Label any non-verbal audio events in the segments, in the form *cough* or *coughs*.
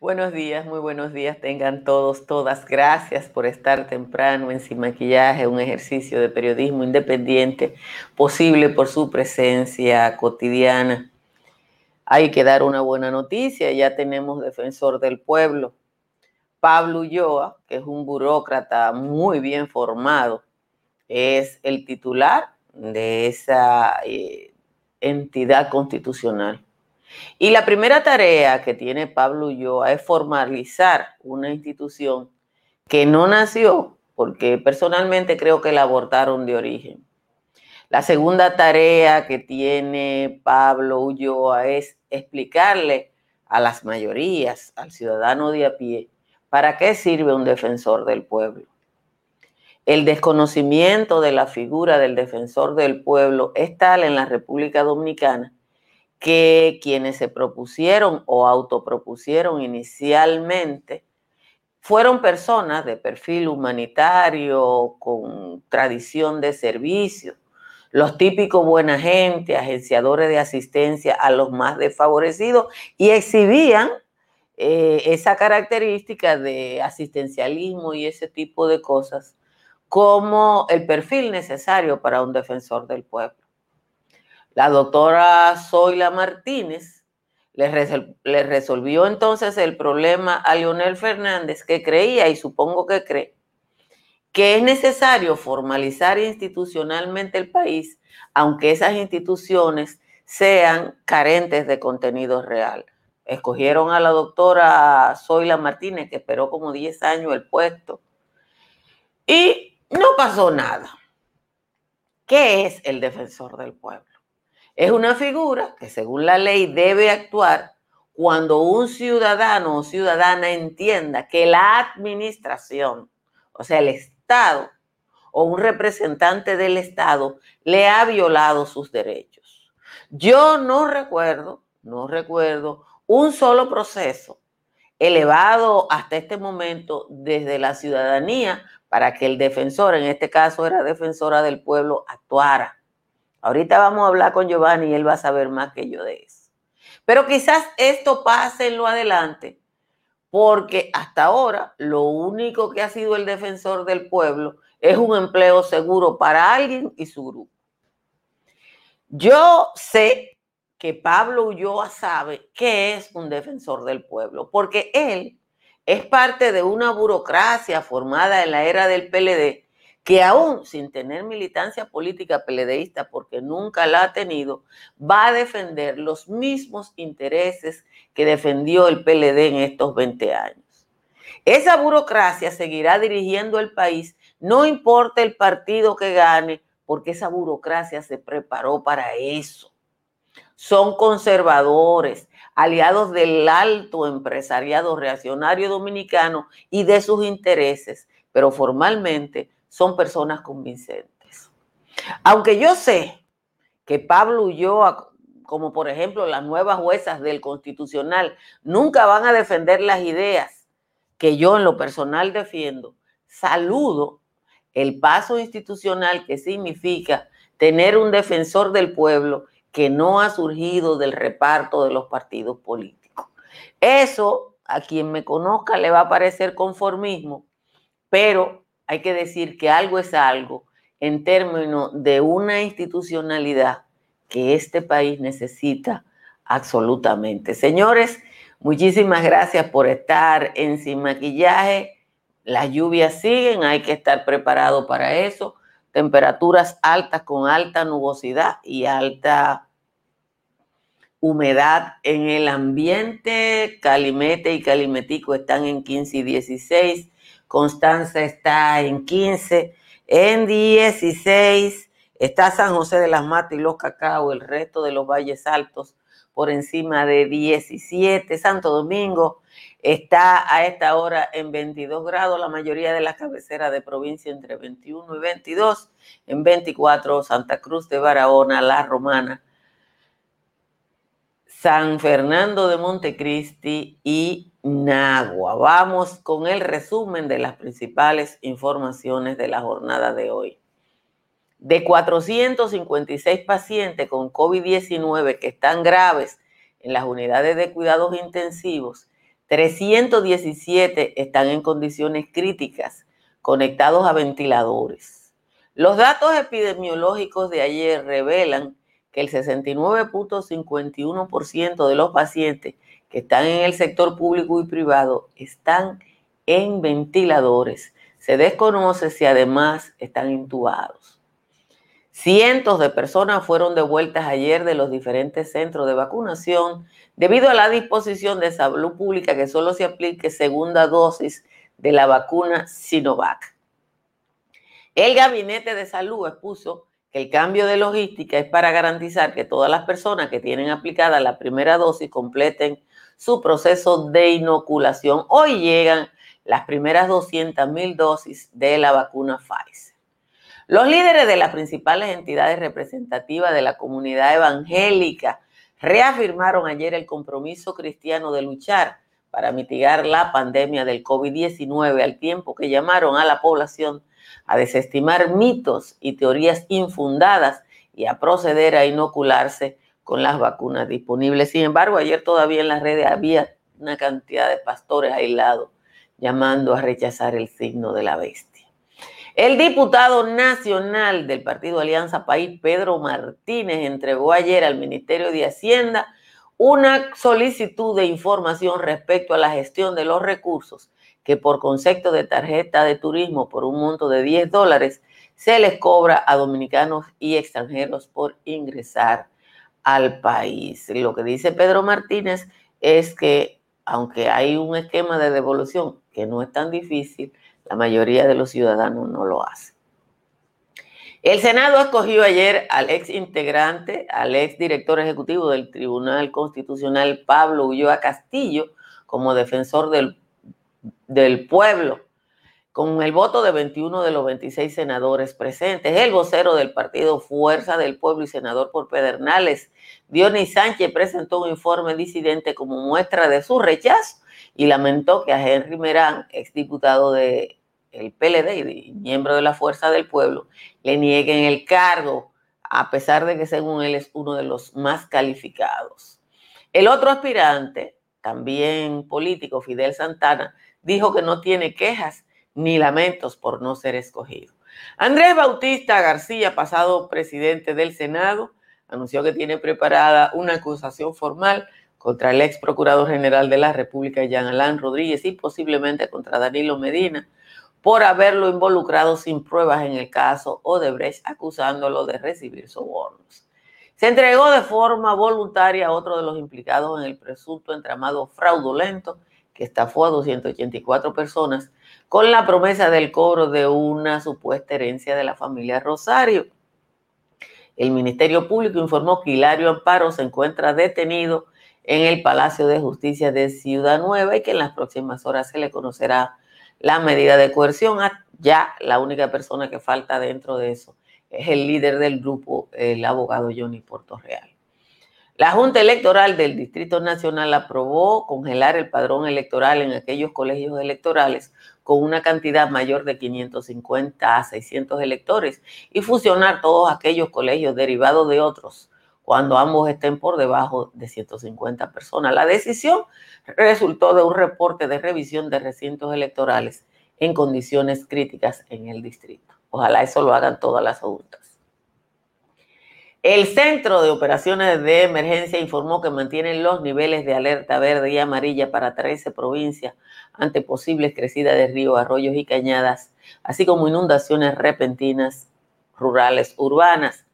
Buenos días, muy buenos días tengan todos, todas. Gracias por estar temprano en Sin Maquillaje, un ejercicio de periodismo independiente posible por su presencia cotidiana. Hay que dar una buena noticia, ya tenemos defensor del pueblo, Pablo Ulloa, que es un burócrata muy bien formado, es el titular de esa eh, entidad constitucional. Y la primera tarea que tiene Pablo Ulloa es formalizar una institución que no nació, porque personalmente creo que la abortaron de origen. La segunda tarea que tiene Pablo Ulloa es explicarle a las mayorías, al ciudadano de a pie, para qué sirve un defensor del pueblo. El desconocimiento de la figura del defensor del pueblo es tal en la República Dominicana que quienes se propusieron o autopropusieron inicialmente fueron personas de perfil humanitario, con tradición de servicio, los típicos buena gente, agenciadores de asistencia a los más desfavorecidos y exhibían eh, esa característica de asistencialismo y ese tipo de cosas como el perfil necesario para un defensor del pueblo. La doctora Zoila Martínez le, resolvió entonces el problema a Leonel Fernández, que creía, y supongo que cree, que es necesario formalizar institucionalmente el país, aunque esas instituciones sean carentes de contenido real. Escogieron a la doctora Zoila Martínez, que esperó como 10 años el puesto, y no pasó nada. ¿Qué es el defensor del pueblo? Es una figura que según la ley debe actuar cuando un ciudadano o ciudadana entienda que la administración, o sea, el Estado o un representante del Estado le ha violado sus derechos. Yo no recuerdo, no recuerdo un solo proceso elevado hasta este momento desde la ciudadanía para que el defensor, en este caso era defensora del pueblo, actuara. Ahorita vamos a hablar con Giovanni y él va a saber más que yo de eso. Pero quizás esto pase en lo adelante, porque hasta ahora lo único que ha sido el defensor del pueblo es un empleo seguro para alguien y su grupo. Yo sé que Pablo Ulloa sabe qué es un defensor del pueblo, porque él es parte de una burocracia formada en la era del PLD que aún sin tener militancia política PLDista, porque nunca la ha tenido, va a defender los mismos intereses que defendió el PLD en estos 20 años. Esa burocracia seguirá dirigiendo el país, no importa el partido que gane, porque esa burocracia se preparó para eso. Son conservadores, aliados del alto empresariado reaccionario dominicano y de sus intereses, pero formalmente son personas convincentes. Aunque yo sé que Pablo Ulloa, como por ejemplo las nuevas juezas del Constitucional, nunca van a defender las ideas que yo en lo personal defiendo, saludo el paso institucional que significa tener un defensor del pueblo que no ha surgido del reparto de los partidos políticos. Eso a quien me conozca le va a parecer conformismo, pero hay que decir que algo es algo en términos de una institucionalidad que este país necesita absolutamente. Señores, muchísimas gracias por estar en Sin Maquillaje. Las lluvias siguen, hay que estar preparado para eso temperaturas altas con alta nubosidad y alta humedad en el ambiente. Calimete y Calimetico están en 15 y 16. Constanza está en 15. En 16 está San José de las Matas y los Cacao, el resto de los valles altos por encima de 17. Santo Domingo está a esta hora en 22 grados, la mayoría de las cabeceras de provincia entre 21 y 22, en 24 Santa Cruz de Barahona, La Romana, San Fernando de Montecristi y Nagua. Vamos con el resumen de las principales informaciones de la jornada de hoy. De 456 pacientes con COVID-19 que están graves en las unidades de cuidados intensivos, 317 están en condiciones críticas, conectados a ventiladores. Los datos epidemiológicos de ayer revelan el 69.51% de los pacientes que están en el sector público y privado están en ventiladores. Se desconoce si además están intubados. Cientos de personas fueron devueltas ayer de los diferentes centros de vacunación debido a la disposición de salud pública que solo se aplique segunda dosis de la vacuna Sinovac. El Gabinete de Salud expuso que el cambio de logística es para garantizar que todas las personas que tienen aplicada la primera dosis completen su proceso de inoculación. Hoy llegan las primeras 200 mil dosis de la vacuna Pfizer. Los líderes de las principales entidades representativas de la comunidad evangélica reafirmaron ayer el compromiso cristiano de luchar para mitigar la pandemia del COVID-19 al tiempo que llamaron a la población a desestimar mitos y teorías infundadas y a proceder a inocularse con las vacunas disponibles. Sin embargo, ayer todavía en las redes había una cantidad de pastores aislados llamando a rechazar el signo de la bestia. El diputado nacional del Partido Alianza País, Pedro Martínez, entregó ayer al Ministerio de Hacienda una solicitud de información respecto a la gestión de los recursos que por concepto de tarjeta de turismo por un monto de 10 dólares se les cobra a dominicanos y extranjeros por ingresar al país. Lo que dice Pedro Martínez es que aunque hay un esquema de devolución que no es tan difícil, la mayoría de los ciudadanos no lo hace. El Senado escogió ayer al ex integrante, al ex director ejecutivo del Tribunal Constitucional, Pablo Ulloa Castillo, como defensor del, del pueblo, con el voto de 21 de los 26 senadores presentes. El vocero del partido Fuerza del Pueblo y senador por Pedernales, Dionis Sánchez, presentó un informe disidente como muestra de su rechazo y lamentó que a Henry Merán, exdiputado de el PLD miembro de la Fuerza del Pueblo, le nieguen el cargo, a pesar de que según él es uno de los más calificados. El otro aspirante, también político, Fidel Santana, dijo que no tiene quejas ni lamentos por no ser escogido. Andrés Bautista García, pasado presidente del Senado, anunció que tiene preparada una acusación formal contra el ex procurador general de la República, Jean Alain Rodríguez, y posiblemente contra Danilo Medina, por haberlo involucrado sin pruebas en el caso Odebrecht, acusándolo de recibir sobornos. Se entregó de forma voluntaria a otro de los implicados en el presunto entramado fraudulento que estafó a 284 personas con la promesa del cobro de una supuesta herencia de la familia Rosario. El Ministerio Público informó que Hilario Amparo se encuentra detenido en el Palacio de Justicia de Ciudad Nueva y que en las próximas horas se le conocerá la medida de coerción. Ah, ya la única persona que falta dentro de eso es el líder del grupo, el abogado Johnny Real. La Junta Electoral del Distrito Nacional aprobó congelar el padrón electoral en aquellos colegios electorales con una cantidad mayor de 550 a 600 electores y fusionar todos aquellos colegios derivados de otros cuando ambos estén por debajo de 150 personas. La decisión resultó de un reporte de revisión de recintos electorales en condiciones críticas en el distrito. Ojalá eso lo hagan todas las juntas. El Centro de Operaciones de Emergencia informó que mantienen los niveles de alerta verde y amarilla para 13 provincias ante posibles crecidas de ríos, arroyos y cañadas, así como inundaciones repentinas rurales urbanas.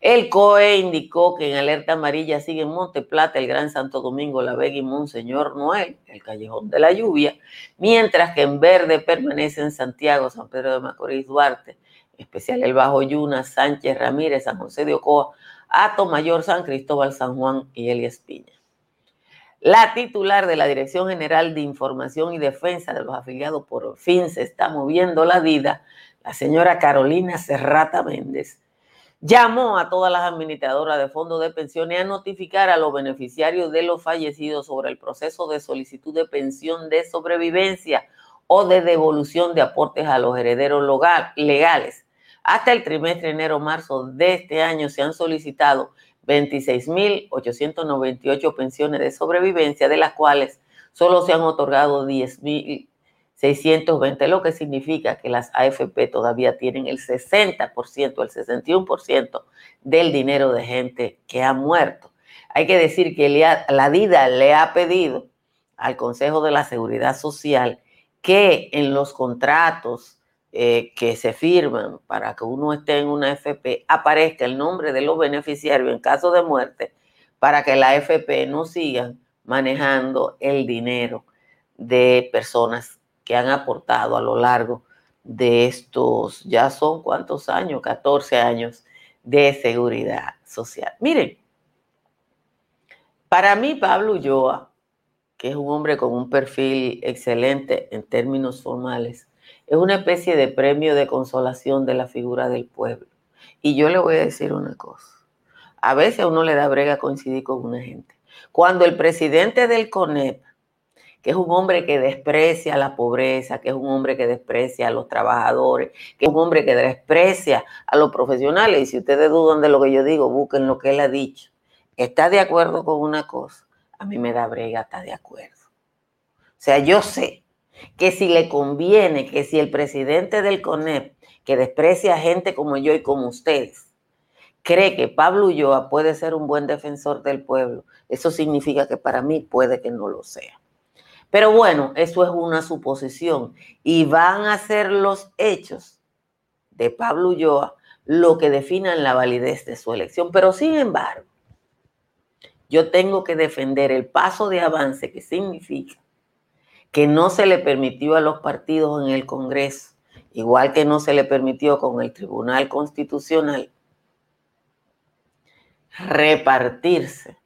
El COE indicó que en alerta amarilla siguen Monte Plata, el Gran Santo Domingo, La Vega y Monseñor Noel, el Callejón de la Lluvia, mientras que en verde permanecen Santiago, San Pedro de Macorís, Duarte, especial el Bajo Yuna, Sánchez Ramírez, San José de Ocoa, Ato Mayor, San Cristóbal, San Juan y Elias Piña. La titular de la Dirección General de Información y Defensa de los afiliados por fin se está moviendo la vida, la señora Carolina Serrata Méndez, llamó a todas las administradoras de fondos de pensiones a notificar a los beneficiarios de los fallecidos sobre el proceso de solicitud de pensión de sobrevivencia o de devolución de aportes a los herederos legales. Hasta el trimestre enero-marzo de este año se han solicitado 26.898 pensiones de sobrevivencia, de las cuales solo se han otorgado 10.620, lo que significa que las AFP todavía tienen el 60%, el 61% del dinero de gente que ha muerto. Hay que decir que la DIDA le ha pedido al Consejo de la Seguridad Social que en los contratos eh, que se firman para que uno esté en una FP aparezca el nombre de los beneficiarios en caso de muerte para que la FP no siga manejando el dinero de personas que han aportado a lo largo de estos, ya son cuántos años, 14 años de seguridad social. Miren, para mí Pablo Ulloa, que es un hombre con un perfil excelente en términos formales, es una especie de premio de consolación de la figura del pueblo. Y yo le voy a decir una cosa. A veces a uno le da brega coincidir con una gente. Cuando el presidente del CONEP, que es un hombre que desprecia la pobreza, que es un hombre que desprecia a los trabajadores, que es un hombre que desprecia a los profesionales, y si ustedes dudan de lo que yo digo, busquen lo que él ha dicho, está de acuerdo con una cosa, a mí me da brega, está de acuerdo. O sea, yo sé que si le conviene, que si el presidente del CONEP, que desprecia a gente como yo y como ustedes, cree que Pablo Ulloa puede ser un buen defensor del pueblo, eso significa que para mí puede que no lo sea. Pero bueno, eso es una suposición y van a ser los hechos de Pablo Ulloa lo que definan la validez de su elección. Pero sin embargo, yo tengo que defender el paso de avance que significa que no se le permitió a los partidos en el Congreso, igual que no se le permitió con el Tribunal Constitucional, repartirse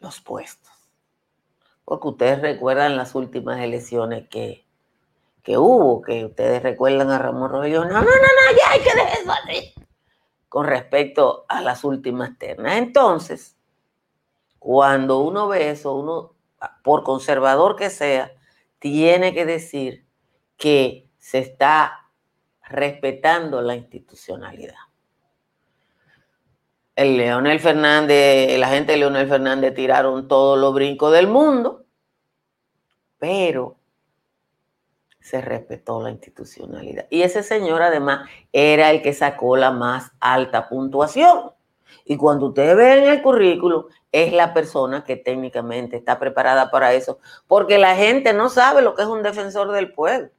los puestos. Porque ustedes recuerdan las últimas elecciones que, que hubo, que ustedes recuerdan a Ramón Rogelio. No, no, no, no, ya hay que dejar eso así. Con respecto a las últimas ternas. Entonces, cuando uno ve eso, uno, por conservador que sea, tiene que decir que se está respetando la institucionalidad. El Leonel Fernández, la gente de Leonel Fernández tiraron todos los brincos del mundo, pero se respetó la institucionalidad. Y ese señor además era el que sacó la más alta puntuación. Y cuando ustedes ven el currículum, es la persona que técnicamente está preparada para eso, porque la gente no sabe lo que es un defensor del pueblo.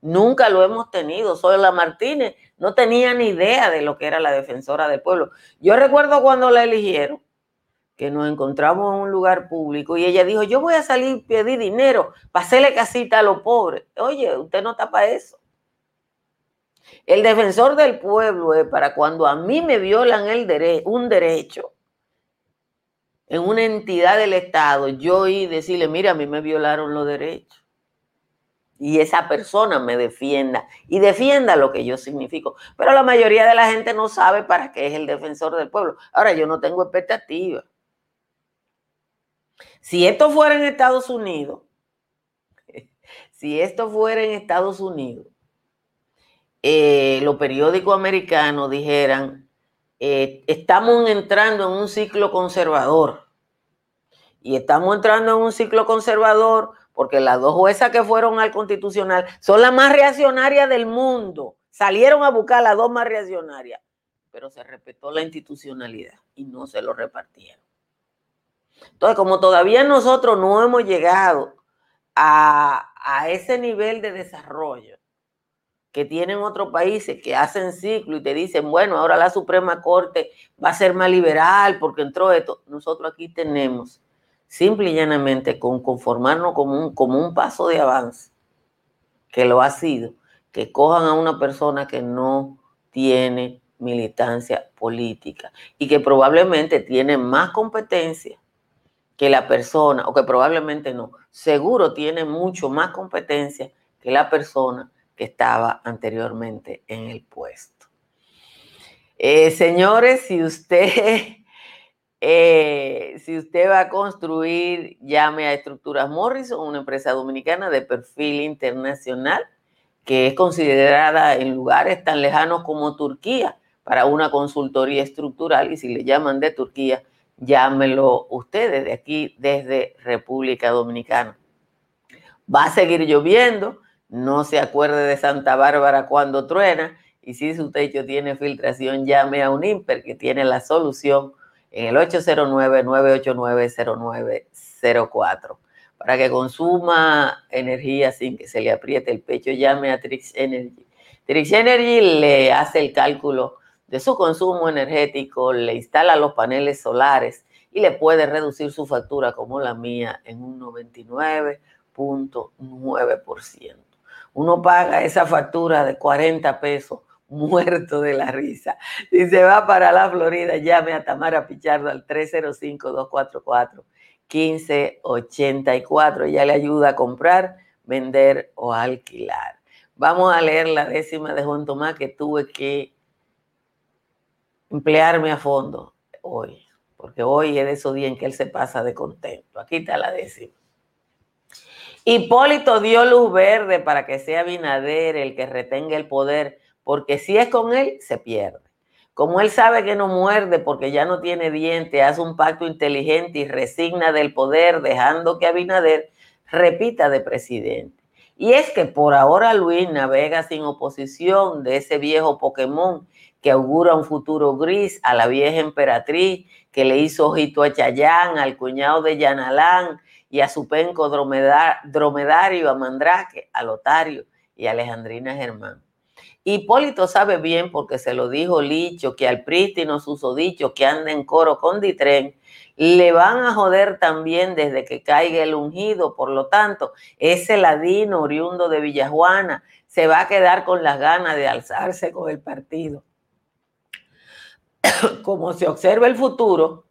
Nunca lo hemos tenido. la Martínez no tenía ni idea de lo que era la defensora del pueblo. Yo recuerdo cuando la eligieron, que nos encontramos en un lugar público y ella dijo, yo voy a salir y pedir dinero para hacerle casita a los pobres. Oye, usted no está para eso. El defensor del pueblo es para cuando a mí me violan el un derecho en una entidad del Estado, yo y decirle, mira, a mí me violaron los derechos. Y esa persona me defienda y defienda lo que yo significo. Pero la mayoría de la gente no sabe para qué es el defensor del pueblo. Ahora, yo no tengo expectativa. Si esto fuera en Estados Unidos, *laughs* si esto fuera en Estados Unidos, eh, los periódicos americanos dijeran, eh, estamos entrando en un ciclo conservador. Y estamos entrando en un ciclo conservador porque las dos juezas que fueron al constitucional son las más reaccionarias del mundo. Salieron a buscar las dos más reaccionarias, pero se respetó la institucionalidad y no se lo repartieron. Entonces, como todavía nosotros no hemos llegado a, a ese nivel de desarrollo, que tienen otros países que hacen ciclo y te dicen, bueno, ahora la Suprema Corte va a ser más liberal porque entró esto. Nosotros aquí tenemos, simple y llanamente, con conformarnos como un, como un paso de avance, que lo ha sido, que cojan a una persona que no tiene militancia política y que probablemente tiene más competencia que la persona, o que probablemente no, seguro tiene mucho más competencia que la persona que estaba anteriormente en el puesto. Eh, señores, si usted, eh, si usted va a construir, llame a Estructuras Morrison, una empresa dominicana de perfil internacional que es considerada en lugares tan lejanos como Turquía para una consultoría estructural y si le llaman de Turquía, llámelo ustedes de aquí desde República Dominicana. Va a seguir lloviendo, no se acuerde de Santa Bárbara cuando truena y si su techo tiene filtración, llame a un IMPER que tiene la solución en el 809-989-0904. Para que consuma energía sin que se le apriete el pecho, llame a Trix Energy. Trix Energy le hace el cálculo de su consumo energético, le instala los paneles solares y le puede reducir su factura como la mía en un 99.9% uno paga esa factura de 40 pesos muerto de la risa. Si se va para la Florida, llame a Tamara Pichardo al 305-244-1584. Ella le ayuda a comprar, vender o alquilar. Vamos a leer la décima de Juan Tomás que tuve que emplearme a fondo hoy, porque hoy es de esos días en que él se pasa de contento. Aquí está la décima. Hipólito dio luz verde para que sea Binader el que retenga el poder, porque si es con él, se pierde. Como él sabe que no muerde porque ya no tiene diente, hace un pacto inteligente y resigna del poder, dejando que Abinader repita de presidente. Y es que por ahora Luis navega sin oposición de ese viejo Pokémon que augura un futuro gris a la vieja emperatriz que le hizo ojito a Chayán, al cuñado de Yanalán, y a su penco dromedario, a Mandrake, a Lotario y a Alejandrina Germán. Hipólito sabe bien, porque se lo dijo Licho, que al prístino susodicho que anda en coro con Ditren, le van a joder también desde que caiga el ungido. Por lo tanto, ese ladino oriundo de Villajuana se va a quedar con las ganas de alzarse con el partido. *coughs* Como se observa el futuro,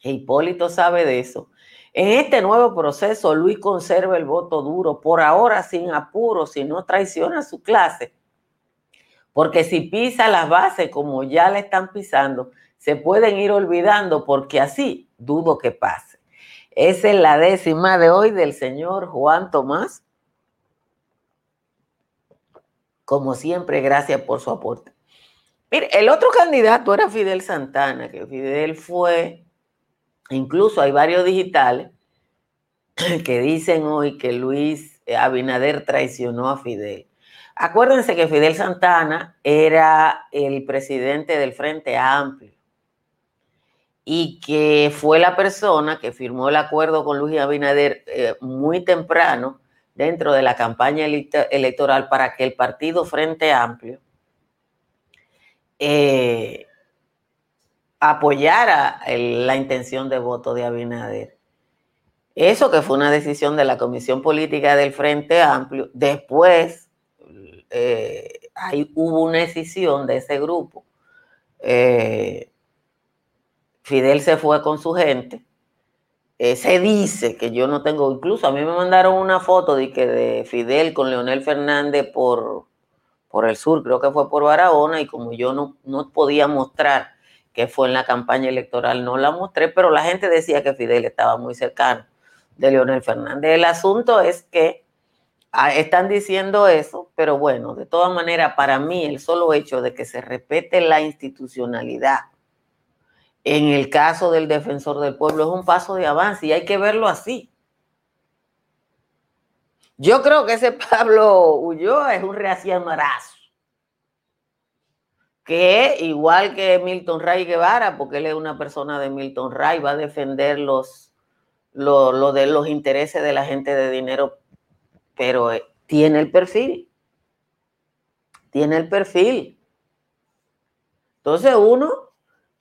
Hipólito sabe de eso, en este nuevo proceso, Luis conserva el voto duro, por ahora sin apuro, si no traiciona su clase. Porque si pisa las bases como ya le están pisando, se pueden ir olvidando porque así dudo que pase. Esa es la décima de hoy del señor Juan Tomás. Como siempre, gracias por su aporte. Mire, el otro candidato era Fidel Santana, que Fidel fue Incluso hay varios digitales que dicen hoy que Luis Abinader traicionó a Fidel. Acuérdense que Fidel Santana era el presidente del Frente Amplio y que fue la persona que firmó el acuerdo con Luis Abinader eh, muy temprano dentro de la campaña electoral para que el partido Frente Amplio eh, apoyara la intención de voto de Abinader. Eso que fue una decisión de la Comisión Política del Frente Amplio, después eh, hubo una decisión de ese grupo. Eh, Fidel se fue con su gente. Eh, se dice que yo no tengo, incluso a mí me mandaron una foto de que de Fidel con Leonel Fernández por, por el sur, creo que fue por Barahona, y como yo no, no podía mostrar que fue en la campaña electoral, no la mostré, pero la gente decía que Fidel estaba muy cercano de Leonel Fernández. El asunto es que ah, están diciendo eso, pero bueno, de todas maneras, para mí el solo hecho de que se respete la institucionalidad en el caso del defensor del pueblo es un paso de avance y hay que verlo así. Yo creo que ese *laughs* Pablo Ulloa es un reaciamarazo que igual que Milton Ray Guevara, porque él es una persona de Milton Ray, va a defender los, lo, de los intereses de la gente de dinero, pero eh, tiene el perfil. Tiene el perfil. Entonces uno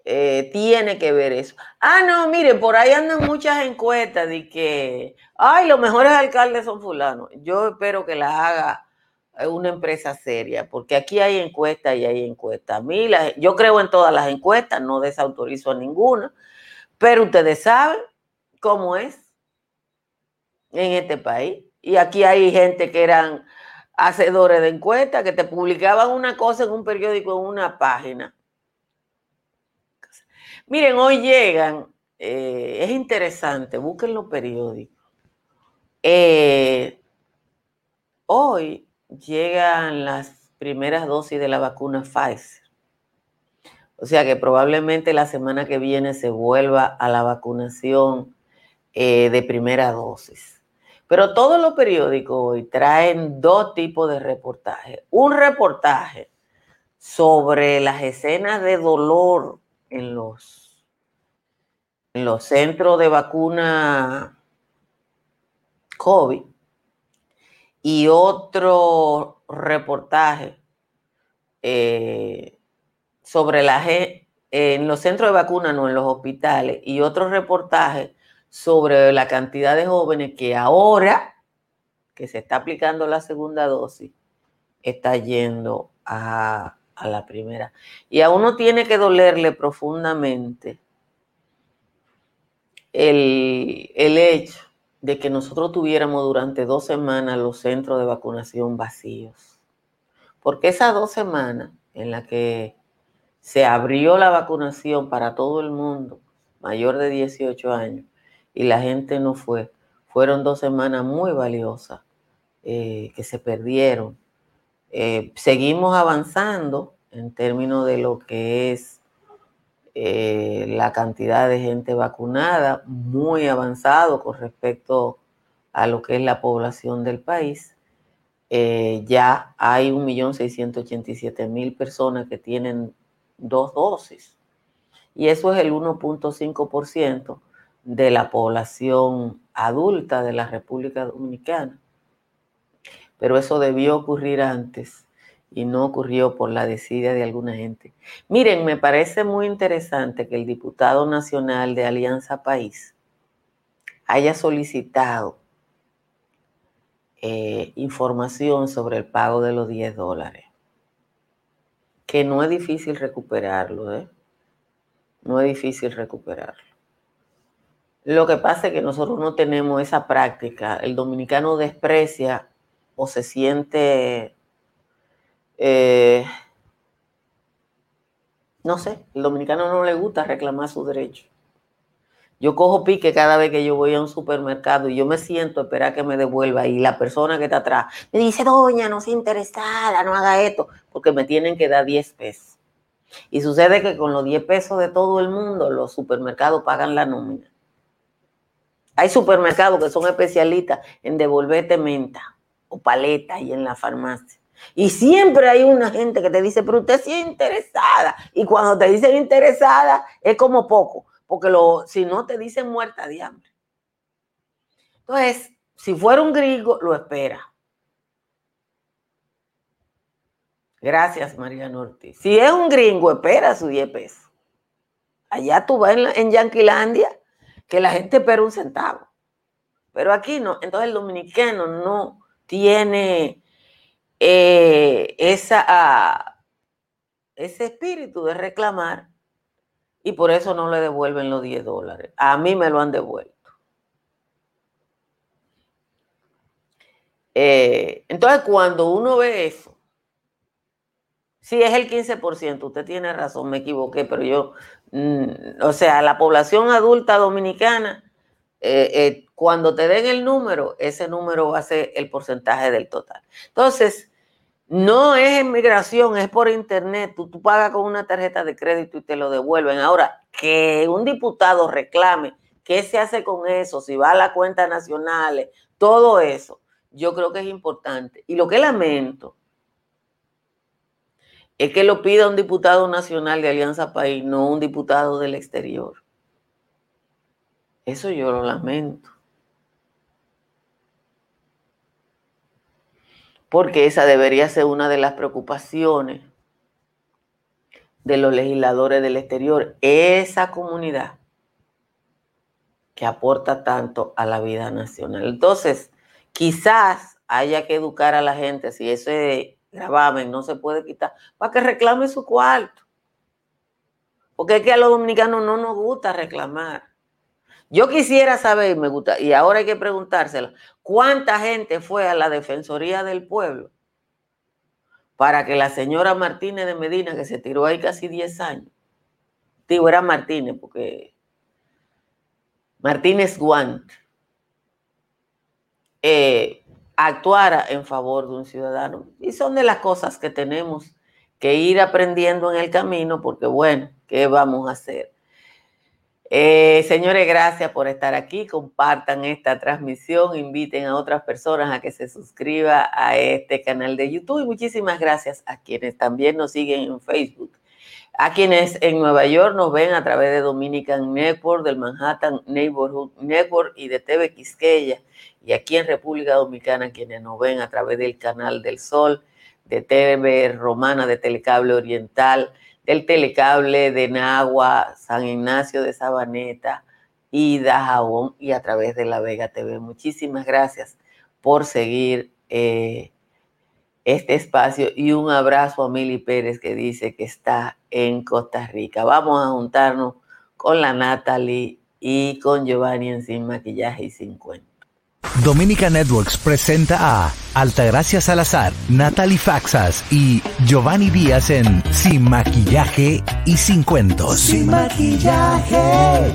eh, tiene que ver eso. Ah, no, miren, por ahí andan muchas encuestas de que, ay, los mejores alcaldes son fulanos. Yo espero que las haga una empresa seria, porque aquí hay encuestas y hay encuestas. A mí, yo creo en todas las encuestas, no desautorizo a ninguna, pero ustedes saben, cómo es en este país. Y aquí hay gente que eran hacedores de encuestas, que te publicaban una cosa en un periódico, en una página. Miren, hoy llegan, eh, es interesante, busquen los periódicos. Eh, hoy llegan las primeras dosis de la vacuna Pfizer. O sea que probablemente la semana que viene se vuelva a la vacunación eh, de primera dosis. Pero todos los periódicos hoy traen dos tipos de reportajes. Un reportaje sobre las escenas de dolor en los, en los centros de vacuna COVID y otro reportaje eh, sobre la en los centros de vacuna, no en los hospitales, y otro reportaje sobre la cantidad de jóvenes que ahora que se está aplicando la segunda dosis, está yendo a, la primera. Y a uno tiene que dolerle profundamente el, el hecho de que nosotros tuviéramos durante dos semanas los centros de vacunación vacíos. Porque esas dos semanas en las que se abrió la vacunación para todo el mundo mayor de 18 años, y la gente no fue. Fueron dos semanas muy valiosas eh, que se perdieron. Eh, seguimos avanzando en términos de lo que es eh, la cantidad de gente vacunada, muy avanzado con respecto a lo que es la población del país. ya hay 1.687.000 personas que tienen dos dosis y eso es el 1.5% de la población adulta de la República Dominicana. Pero eso debió ocurrir antes y no ocurrió por la desidia de alguna gente. Miren, me parece muy interesante que el diputado nacional de Alianza País haya solicitado eh, información sobre el pago de los 10 dólares, que no es difícil recuperarlo, ¿eh? No es difícil recuperarlo. Lo que pasa es que nosotros no tenemos esa práctica. El dominicano desprecia o se siente, eh, no sé, el dominicano no le gusta reclamar su derecho. Yo cojo pique cada vez que yo voy a un supermercado y yo me siento a esperar que me devuelva y la persona que está atrás me dice, doña, no sea interesada, no haga esto, porque me tienen que dar 10 pesos. Y sucede que con los 10 pesos de todo el mundo los supermercados pagan la nómina. Hay supermercados que son especialistas en devolverte menta o paleta y en la farmacia. Y siempre hay una gente que te dice, pero usted sí es interesada. Y cuando te dicen interesada, es como poco, porque lo, si no te dicen muerta de hambre. Entonces, si fuera un gringo, lo espera. Gracias, María Norte. Si es un gringo, espera su 10 pesos. Allá tú vas en, en Yanquilandia que la gente espera un centavo. Pero aquí no. Entonces el dominicano no tiene eh, esa, ah, ese espíritu de reclamar y por eso no le devuelven los 10 dólares. A mí me lo han devuelto. Eh, entonces cuando uno ve eso, si es el 15%, usted tiene razón, me equivoqué, pero yo, mm, o sea, la población adulta dominicana, eh, eh, cuando te den el número, ese número va a ser el porcentaje del total. Entonces, no es en migración, es por internet. Tú, tú pagas con una tarjeta de crédito y te lo devuelven. Ahora, que un diputado reclame, ¿qué se hace con eso? Si va a la cuenta nacional, todo eso, yo creo que es importante. Y lo que lamento es que lo pida un diputado nacional de Alianza País, no un diputado del exterior. Eso yo lo lamento. Porque esa debería ser una de las preocupaciones de los legisladores del exterior, esa comunidad que aporta tanto a la vida nacional. Entonces, quizás haya que educar a la gente, si ese gravamen no se puede quitar, para que reclame su cuarto. Porque es que a los dominicanos no nos gusta reclamar. Yo quisiera saber, me gusta, y ahora hay que preguntárselo, ¿cuánta gente fue a la Defensoría del Pueblo para que la señora Martínez de Medina, que se tiró ahí casi 10 años, digo, era Martínez, porque Martínez Guant, eh, actuara en favor de un ciudadano. Y son de las cosas que tenemos que ir aprendiendo en el camino, porque bueno, ¿qué vamos a hacer? Eh, señores, gracias por estar aquí. Compartan esta transmisión, inviten a otras personas a que se suscriban a este canal de YouTube y muchísimas gracias a quienes también nos siguen en Facebook. A quienes en Nueva York nos ven a través de Dominican Network, del Manhattan Neighborhood Network y de TV Quisqueya. Y aquí en República Dominicana, quienes nos ven a través del Canal del Sol, de TV Romana, de Telecable Oriental, del telecable de Nagua, San Ignacio de Sabaneta y Dajabón y a través de la Vega TV. Muchísimas gracias por seguir eh, este espacio y un abrazo a Mili Pérez que dice que está en Costa Rica. Vamos a juntarnos con la Natalie y con Giovanni en Sin Maquillaje y Sin Cuento. Dominica Networks presenta a Altagracia Salazar, Natalie Faxas y Giovanni Díaz en Sin Maquillaje y Sin Cuentos. Sin Maquillaje